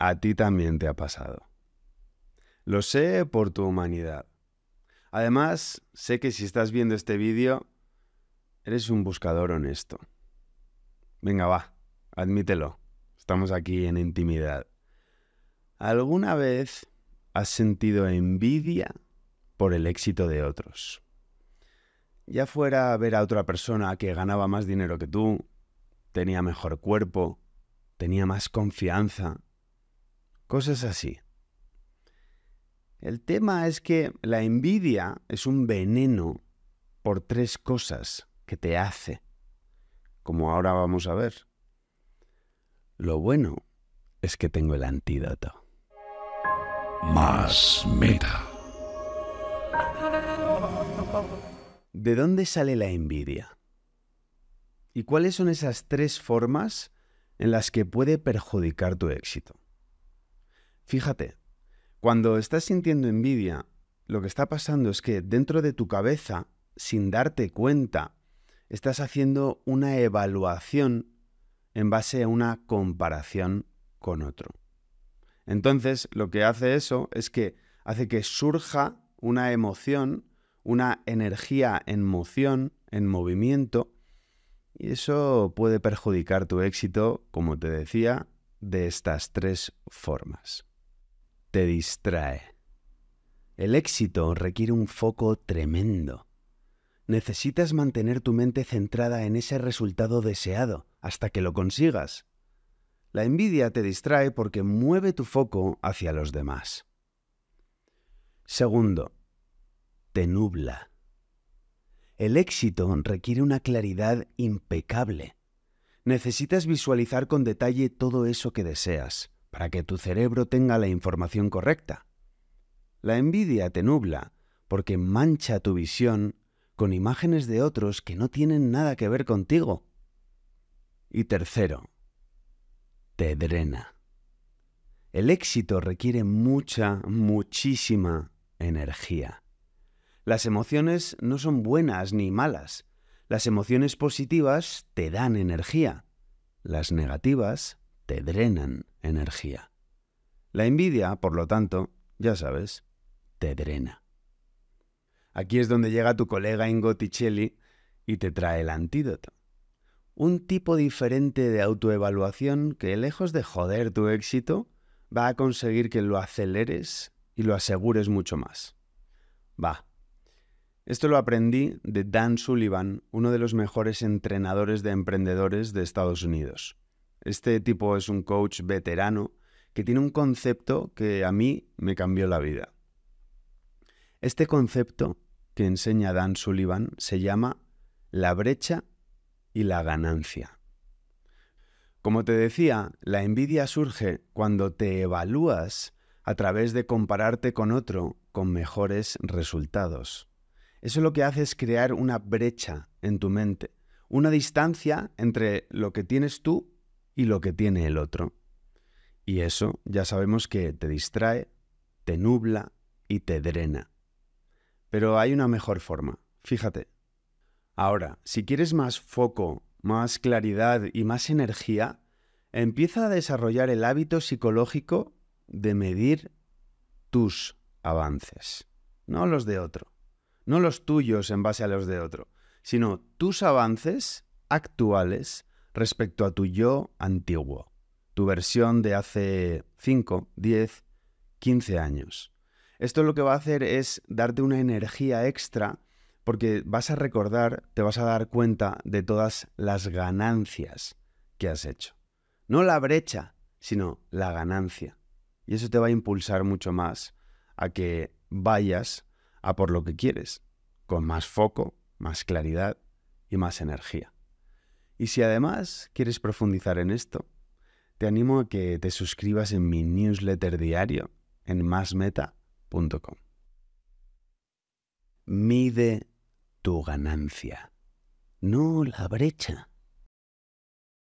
a ti también te ha pasado. Lo sé por tu humanidad. Además, sé que si estás viendo este vídeo, eres un buscador honesto. Venga, va, admítelo. Estamos aquí en intimidad. ¿Alguna vez has sentido envidia por el éxito de otros? Ya fuera a ver a otra persona que ganaba más dinero que tú, tenía mejor cuerpo, tenía más confianza, cosas así. El tema es que la envidia es un veneno por tres cosas que te hace, como ahora vamos a ver. Lo bueno es que tengo el antídoto. Más meta. ¿De dónde sale la envidia? ¿Y cuáles son esas tres formas en las que puede perjudicar tu éxito? Fíjate, cuando estás sintiendo envidia, lo que está pasando es que dentro de tu cabeza, sin darte cuenta, estás haciendo una evaluación en base a una comparación con otro. Entonces, lo que hace eso es que hace que surja una emoción, una energía en moción, en movimiento, y eso puede perjudicar tu éxito, como te decía, de estas tres formas te distrae. El éxito requiere un foco tremendo. Necesitas mantener tu mente centrada en ese resultado deseado hasta que lo consigas. La envidia te distrae porque mueve tu foco hacia los demás. Segundo, te nubla. El éxito requiere una claridad impecable. Necesitas visualizar con detalle todo eso que deseas para que tu cerebro tenga la información correcta. La envidia te nubla porque mancha tu visión con imágenes de otros que no tienen nada que ver contigo. Y tercero, te drena. El éxito requiere mucha, muchísima energía. Las emociones no son buenas ni malas. Las emociones positivas te dan energía. Las negativas te drenan energía. La envidia, por lo tanto, ya sabes, te drena. Aquí es donde llega tu colega Ingo Ticelli y te trae el antídoto. Un tipo diferente de autoevaluación que, lejos de joder tu éxito, va a conseguir que lo aceleres y lo asegures mucho más. Va. Esto lo aprendí de Dan Sullivan, uno de los mejores entrenadores de emprendedores de Estados Unidos. Este tipo es un coach veterano que tiene un concepto que a mí me cambió la vida. Este concepto que enseña Dan Sullivan se llama la brecha y la ganancia. Como te decía, la envidia surge cuando te evalúas a través de compararte con otro con mejores resultados. Eso lo que hace es crear una brecha en tu mente, una distancia entre lo que tienes tú y lo que tiene el otro. Y eso ya sabemos que te distrae, te nubla y te drena. Pero hay una mejor forma, fíjate. Ahora, si quieres más foco, más claridad y más energía, empieza a desarrollar el hábito psicológico de medir tus avances, no los de otro, no los tuyos en base a los de otro, sino tus avances actuales respecto a tu yo antiguo, tu versión de hace 5, 10, 15 años. Esto lo que va a hacer es darte una energía extra porque vas a recordar, te vas a dar cuenta de todas las ganancias que has hecho. No la brecha, sino la ganancia. Y eso te va a impulsar mucho más a que vayas a por lo que quieres, con más foco, más claridad y más energía. Y si además quieres profundizar en esto, te animo a que te suscribas en mi newsletter diario en masmeta.com. Mide tu ganancia, no la brecha.